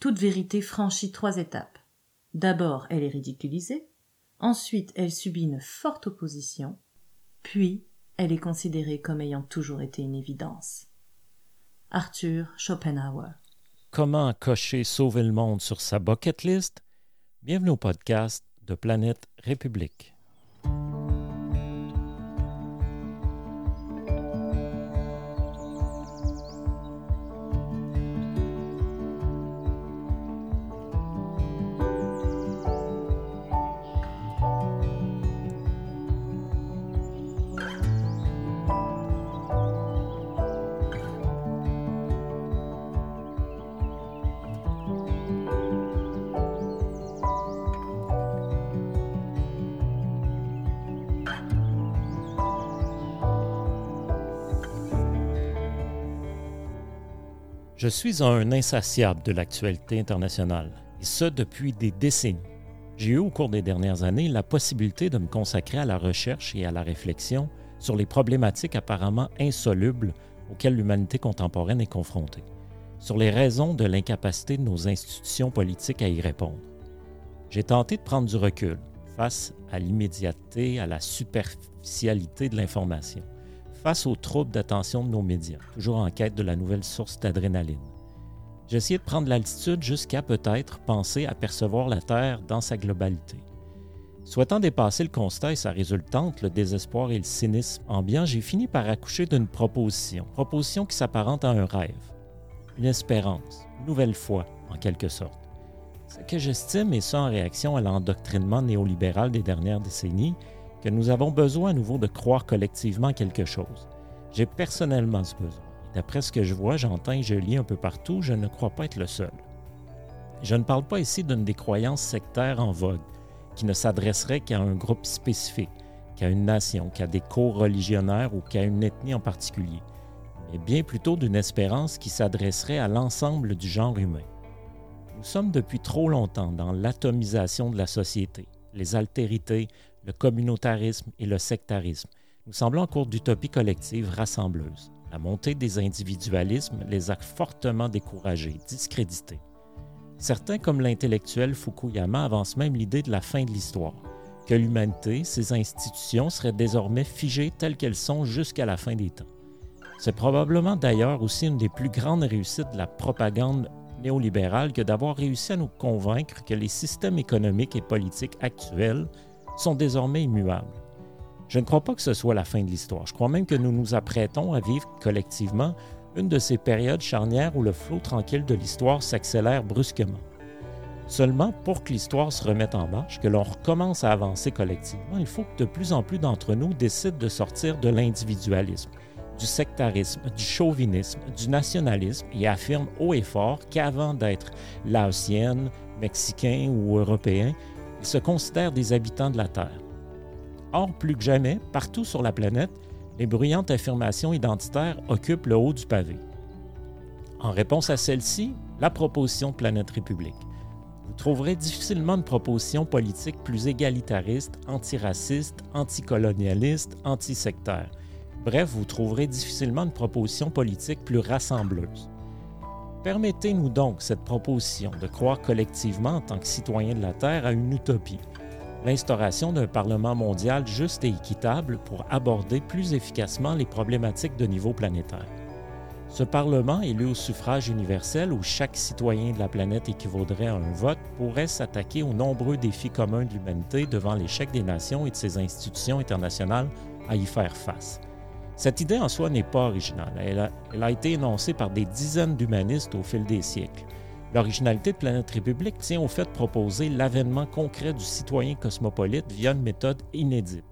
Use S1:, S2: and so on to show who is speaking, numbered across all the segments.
S1: toute vérité franchit trois étapes. D'abord, elle est ridiculisée, ensuite, elle subit une forte opposition, puis elle est considérée comme ayant toujours été une évidence. Arthur Schopenhauer.
S2: Comment cocher sauver le monde sur sa bucket list? Bienvenue au podcast de Planète République. Je suis un insatiable de l'actualité internationale, et ce depuis des décennies. J'ai eu au cours des dernières années la possibilité de me consacrer à la recherche et à la réflexion sur les problématiques apparemment insolubles auxquelles l'humanité contemporaine est confrontée, sur les raisons de l'incapacité de nos institutions politiques à y répondre. J'ai tenté de prendre du recul face à l'immédiateté, à la superficialité de l'information face aux troubles d'attention de nos médias, toujours en quête de la nouvelle source d'adrénaline. Essayé de prendre l'altitude jusqu'à peut-être penser à percevoir la Terre dans sa globalité. Souhaitant dépasser le constat et sa résultante, le désespoir et le cynisme ambiant, j'ai fini par accoucher d'une proposition, proposition qui s'apparente à un rêve, une espérance, une nouvelle foi, en quelque sorte. Ce que j'estime, et ça en réaction à l'endoctrinement néolibéral des dernières décennies, que nous avons besoin à nouveau de croire collectivement quelque chose. J'ai personnellement ce besoin. D'après ce que je vois, j'entends et je lis un peu partout, je ne crois pas être le seul. Je ne parle pas ici d'une des croyances sectaires en vogue, qui ne s'adresserait qu'à un groupe spécifique, qu'à une nation, qu'à des cours religionnaires ou qu'à une ethnie en particulier, mais bien plutôt d'une espérance qui s'adresserait à l'ensemble du genre humain. Nous sommes depuis trop longtemps dans l'atomisation de la société, les altérités, le communautarisme et le sectarisme, nous semblons en cours d'utopie collective rassembleuse. La montée des individualismes les a fortement découragés, discrédités. Certains, comme l'intellectuel Fukuyama, avancent même l'idée de la fin de l'histoire, que l'humanité, ses institutions seraient désormais figées telles qu'elles sont jusqu'à la fin des temps. C'est probablement d'ailleurs aussi une des plus grandes réussites de la propagande néolibérale que d'avoir réussi à nous convaincre que les systèmes économiques et politiques actuels sont désormais immuables. Je ne crois pas que ce soit la fin de l'histoire. Je crois même que nous nous apprêtons à vivre collectivement une de ces périodes charnières où le flot tranquille de l'histoire s'accélère brusquement. Seulement, pour que l'histoire se remette en marche, que l'on recommence à avancer collectivement, il faut que de plus en plus d'entre nous décident de sortir de l'individualisme, du sectarisme, du chauvinisme, du nationalisme et affirment haut et fort qu'avant d'être laotienne, mexicain ou européen, ils se considèrent des habitants de la Terre. Or, plus que jamais, partout sur la planète, les bruyantes affirmations identitaires occupent le haut du pavé. En réponse à celle-ci, la proposition de Planète République. Vous trouverez difficilement une proposition politique plus égalitariste, antiraciste, anticolonialiste, antisectaire. Bref, vous trouverez difficilement une proposition politique plus rassembleuse. Permettez-nous donc cette proposition de croire collectivement en tant que citoyens de la Terre à une utopie, l'instauration d'un Parlement mondial juste et équitable pour aborder plus efficacement les problématiques de niveau planétaire. Ce Parlement, élu au suffrage universel où chaque citoyen de la planète équivaudrait à un vote, pourrait s'attaquer aux nombreux défis communs de l'humanité devant l'échec des nations et de ses institutions internationales à y faire face. Cette idée en soi n'est pas originale. Elle a, été énoncée par des dizaines d'humanistes au fil des siècles. L'originalité de Planète République tient au fait de proposer l'avènement concret du citoyen cosmopolite via une méthode inédite,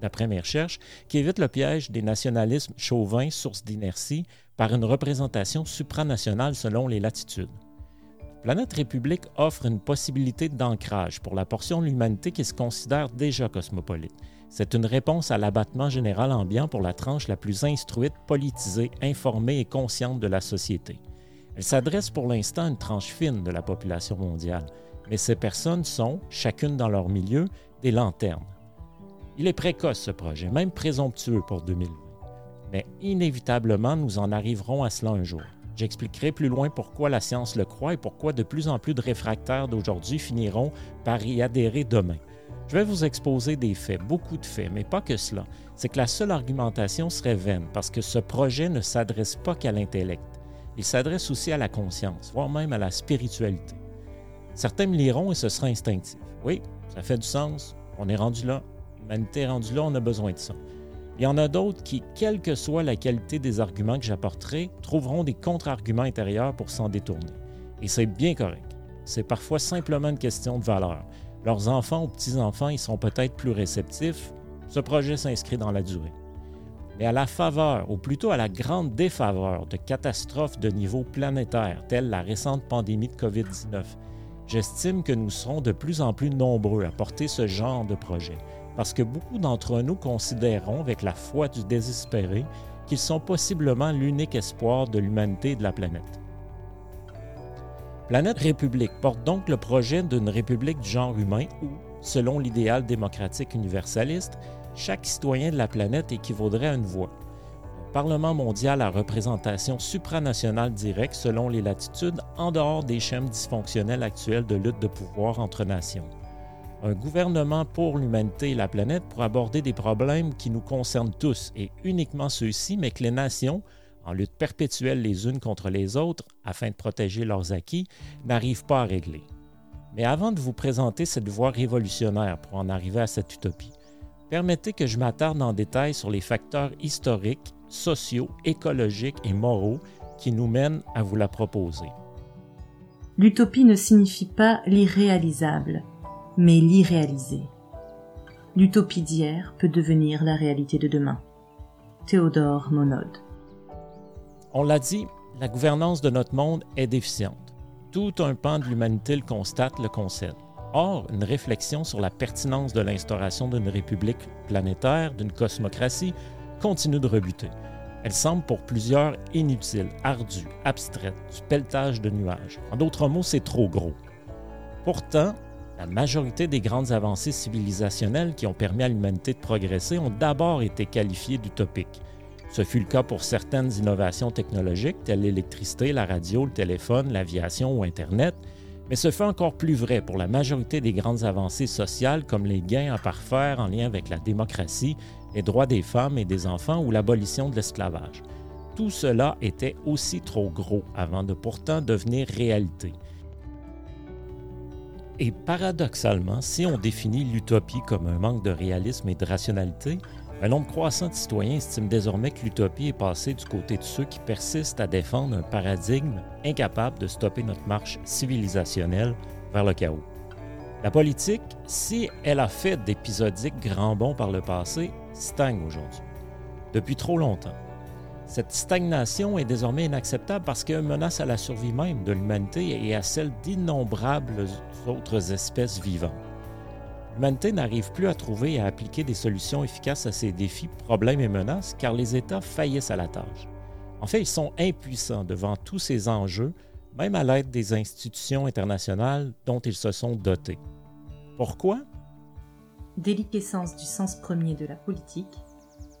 S2: d'après mes recherches, qui évite le piège des nationalismes chauvins, source d'inertie, par une représentation supranationale selon les latitudes. Planète République offre une possibilité d'ancrage pour la portion de l'humanité qui se considère déjà cosmopolite c'est une réponse à l'abattement général ambiant pour la tranche la plus instruite, politisée, informée et consciente de la société. Elle s'adresse pour l'instant à une tranche fine de la population mondiale, mais ces personnes sont, chacune dans leur milieu, des lanternes. Il est précoce ce projet, même présomptueux pour 2020, mais inévitablement nous en arriverons à cela un jour. J'expliquerai plus loin pourquoi la science le croit et pourquoi de plus en plus de réfractaires d'aujourd'hui finiront par y adhérer demain. Je vais vous exposer des faits, beaucoup de faits, mais pas que cela. C'est que la seule argumentation serait vaine parce que ce projet ne s'adresse pas qu'à l'intellect. Il s'adresse aussi à la conscience, voire même à la spiritualité. Certains me liront et ce sera instinctif. Oui, ça fait du sens. On est rendu là. L'humanité est rendue là, on a besoin de ça. Il y en a d'autres qui, quelle que soit la qualité des arguments que j'apporterai, trouveront des contre-arguments intérieurs pour s'en détourner. Et c'est bien correct. C'est parfois simplement une question de valeur. Leurs enfants ou petits-enfants y sont peut-être plus réceptifs. Ce projet s'inscrit dans la durée. Mais à la faveur, ou plutôt à la grande défaveur de catastrophes de niveau planétaire, telles la récente pandémie de COVID-19, j'estime que nous serons de plus en plus nombreux à porter ce genre de projet parce que beaucoup d'entre nous considéreront avec la foi du désespéré qu'ils sont possiblement l'unique espoir de l'humanité et de la planète. Planète République porte donc le projet d'une république du genre humain où, selon l'idéal démocratique universaliste, chaque citoyen de la planète équivaudrait à une voix. Un Parlement mondial à représentation supranationale directe selon les latitudes en dehors des schèmes dysfonctionnels actuels de lutte de pouvoir entre nations un gouvernement pour l'humanité et la planète pour aborder des problèmes qui nous concernent tous et uniquement ceux-ci, mais que les nations, en lutte perpétuelle les unes contre les autres afin de protéger leurs acquis, n'arrivent pas à régler. Mais avant de vous présenter cette voie révolutionnaire pour en arriver à cette utopie, permettez que je m'attarde en détail sur les facteurs historiques, sociaux, écologiques et moraux qui nous mènent à vous la proposer.
S1: L'utopie ne signifie pas l'irréalisable, mais l'irréalisé. L'utopie d'hier peut devenir la réalité de demain. Théodore Monod.
S2: On l'a dit, la gouvernance de notre monde est déficiente. Tout un pan de l'humanité le constate, le concède. Or, une réflexion sur la pertinence de l'instauration d'une république planétaire, d'une cosmocratie, continue de rebuter. Elle semble pour plusieurs inutile, ardue, abstraite, du pelletage de nuages. En d'autres mots, c'est trop gros. Pourtant, la majorité des grandes avancées civilisationnelles qui ont permis à l'humanité de progresser ont d'abord été qualifiées d'utopiques. Ce fut le cas pour certaines innovations technologiques telles l'électricité, la radio, le téléphone, l'aviation ou Internet, mais ce fut encore plus vrai pour la majorité des grandes avancées sociales comme les gains à parfaire en lien avec la démocratie, les droits des femmes et des enfants ou l'abolition de l'esclavage. Tout cela était aussi trop gros avant de pourtant devenir réalité. Et paradoxalement, si on définit l'utopie comme un manque de réalisme et de rationalité, un nombre croissant de citoyens estiment désormais que l'utopie est passée du côté de ceux qui persistent à défendre un paradigme incapable de stopper notre marche civilisationnelle vers le chaos. La politique, si elle a fait d'épisodiques grands bons par le passé, stagne aujourd'hui. Depuis trop longtemps. Cette stagnation est désormais inacceptable parce qu'elle menace à la survie même de l'humanité et à celle d'innombrables autres espèces vivantes. L'humanité n'arrive plus à trouver et à appliquer des solutions efficaces à ces défis, problèmes et menaces car les États faillissent à la tâche. En fait, ils sont impuissants devant tous ces enjeux, même à l'aide des institutions internationales dont ils se sont dotés. Pourquoi?
S1: Déliquescence du sens premier de la politique,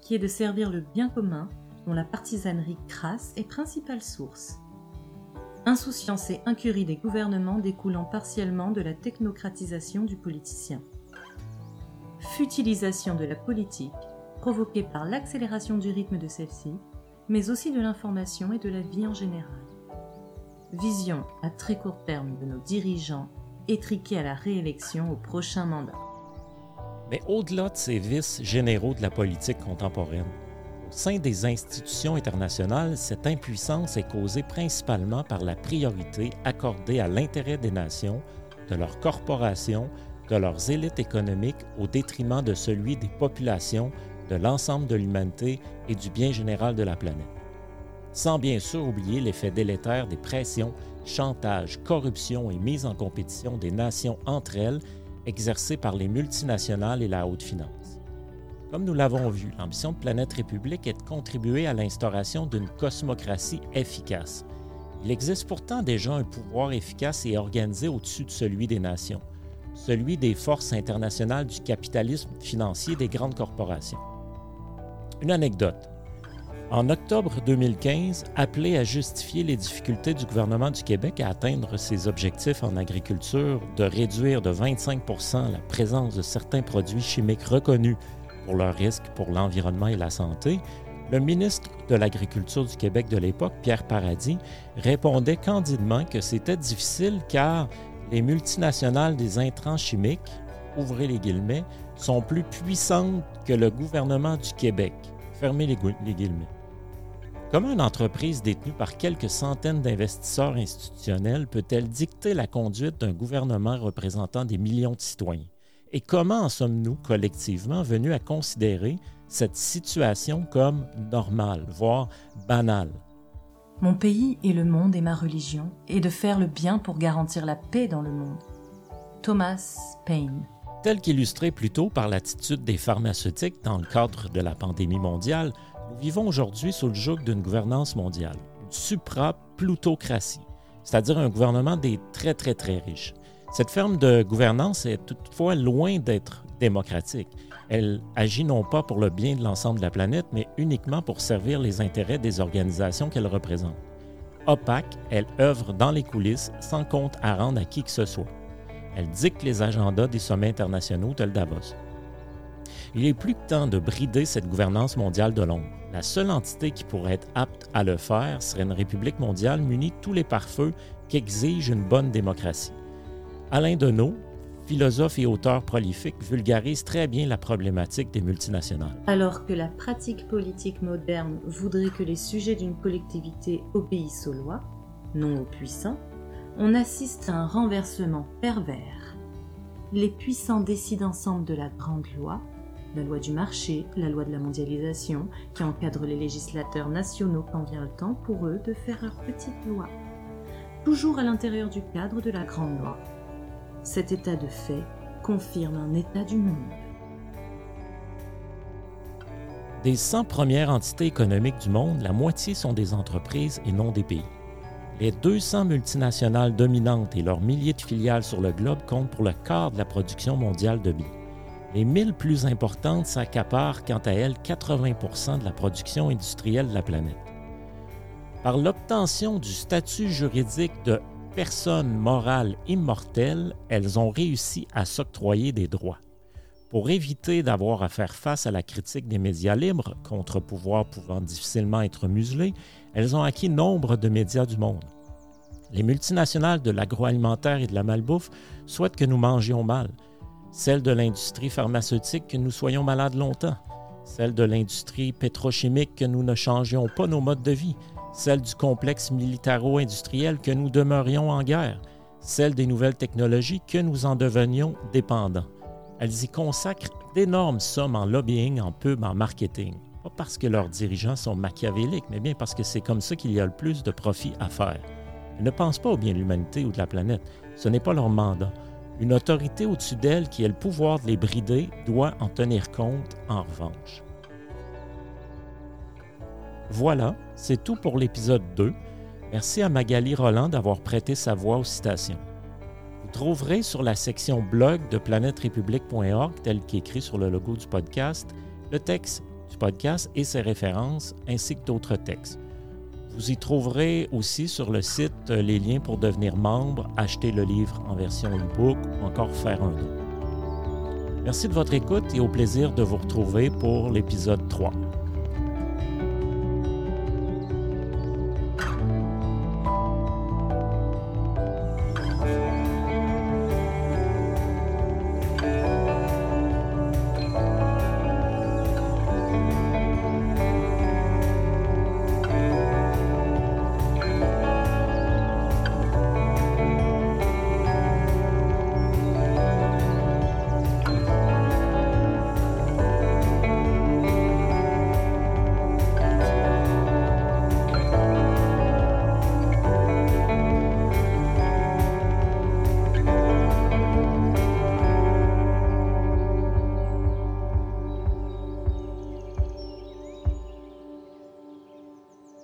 S1: qui est de servir le bien commun dont la partisanerie crasse est principale source. Insouciance et incurie des gouvernements découlant partiellement de la technocratisation du politicien. Futilisation de la politique provoquée par l'accélération du rythme de celle-ci, mais aussi de l'information et de la vie en général. Vision à très court terme de nos dirigeants étriqués à la réélection au prochain mandat.
S2: Mais au-delà de ces vices généraux de la politique contemporaine, sein des institutions internationales, cette impuissance est causée principalement par la priorité accordée à l'intérêt des nations, de leurs corporations, de leurs élites économiques au détriment de celui des populations, de l'ensemble de l'humanité et du bien général de la planète. Sans bien sûr oublier l'effet délétère des pressions, chantages, corruption et mise en compétition des nations entre elles exercées par les multinationales et la haute finance. Comme nous l'avons vu, l'ambition de Planète République est de contribuer à l'instauration d'une cosmocratie efficace. Il existe pourtant déjà un pouvoir efficace et organisé au-dessus de celui des nations, celui des forces internationales du capitalisme financier des grandes corporations. Une anecdote. En octobre 2015, appelé à justifier les difficultés du gouvernement du Québec à atteindre ses objectifs en agriculture de réduire de 25 la présence de certains produits chimiques reconnus pour leurs risques pour l'environnement et la santé, le ministre de l'Agriculture du Québec de l'époque, Pierre Paradis, répondait candidement que c'était difficile car les multinationales des intrants chimiques, ouvrez les guillemets, sont plus puissantes que le gouvernement du Québec. Fermez les, guillemets. Comment une entreprise détenue par quelques centaines d'investisseurs institutionnels peut-elle dicter la conduite d'un gouvernement représentant des millions de citoyens? Et comment en sommes-nous collectivement venus à considérer cette situation comme normale, voire banale?
S1: Mon pays et le monde et ma religion, et de faire le bien pour garantir la paix dans le monde. Thomas Paine.
S2: Tel qu'illustré plus tôt par l'attitude des pharmaceutiques dans le cadre de la pandémie mondiale, nous vivons aujourd'hui sous le joug d'une gouvernance mondiale, une supra-plutocratie, c'est-à-dire un gouvernement des très très très riches. Cette forme de gouvernance est toutefois loin d'être démocratique. Elle agit non pas pour le bien de l'ensemble de la planète, mais uniquement pour servir les intérêts des organisations qu'elle représente. Opaque, elle œuvre dans les coulisses sans compte à rendre à qui que ce soit. Elle dicte les agendas des sommets internationaux tels Davos. Il est plus que temps de brider cette gouvernance mondiale de l'ombre. La seule entité qui pourrait être apte à le faire serait une république mondiale munie de tous les pare-feux qu'exige une bonne démocratie. Alain Deneau, philosophe et auteur prolifique, vulgarise très bien la problématique des multinationales.
S1: Alors que la pratique politique moderne voudrait que les sujets d'une collectivité obéissent aux lois, non aux puissants, on assiste à un renversement pervers. Les puissants décident ensemble de la grande loi, la loi du marché, la loi de la mondialisation, qui encadre les législateurs nationaux quand vient le temps pour eux de faire leur petite loi, toujours à l'intérieur du cadre de la grande loi. Cet état de fait confirme un état du monde.
S2: Des 100 premières entités économiques du monde, la moitié sont des entreprises et non des pays. Les 200 multinationales dominantes et leurs milliers de filiales sur le globe comptent pour le quart de la production mondiale de billes. Les 1000 plus importantes s'accaparent quant à elles 80% de la production industrielle de la planète. Par l'obtention du statut juridique de personnes morales immortelles, elles ont réussi à s'octroyer des droits. Pour éviter d'avoir à faire face à la critique des médias libres, contre-pouvoirs pouvant difficilement être muselés, elles ont acquis nombre de médias du monde. Les multinationales de l'agroalimentaire et de la malbouffe souhaitent que nous mangions mal, celles de l'industrie pharmaceutique que nous soyons malades longtemps, celles de l'industrie pétrochimique que nous ne changions pas nos modes de vie, celle du complexe militaro-industriel que nous demeurions en guerre, celle des nouvelles technologies que nous en devenions dépendants. Elles y consacrent d'énormes sommes en lobbying, en pub, en marketing. Pas parce que leurs dirigeants sont machiavéliques, mais bien parce que c'est comme ça qu'il y a le plus de profit à faire. Elles ne pensent pas au bien de l'humanité ou de la planète. Ce n'est pas leur mandat. Une autorité au-dessus d'elles qui a le pouvoir de les brider doit en tenir compte en revanche. Voilà, c'est tout pour l'épisode 2. Merci à Magali Roland d'avoir prêté sa voix aux citations. Vous trouverez sur la section blog de planèterépublique.org, tel qu'écrit sur le logo du podcast, le texte du podcast et ses références, ainsi que d'autres textes. Vous y trouverez aussi sur le site les liens pour devenir membre, acheter le livre en version e-book ou encore faire un don. Merci de votre écoute et au plaisir de vous retrouver pour l'épisode 3.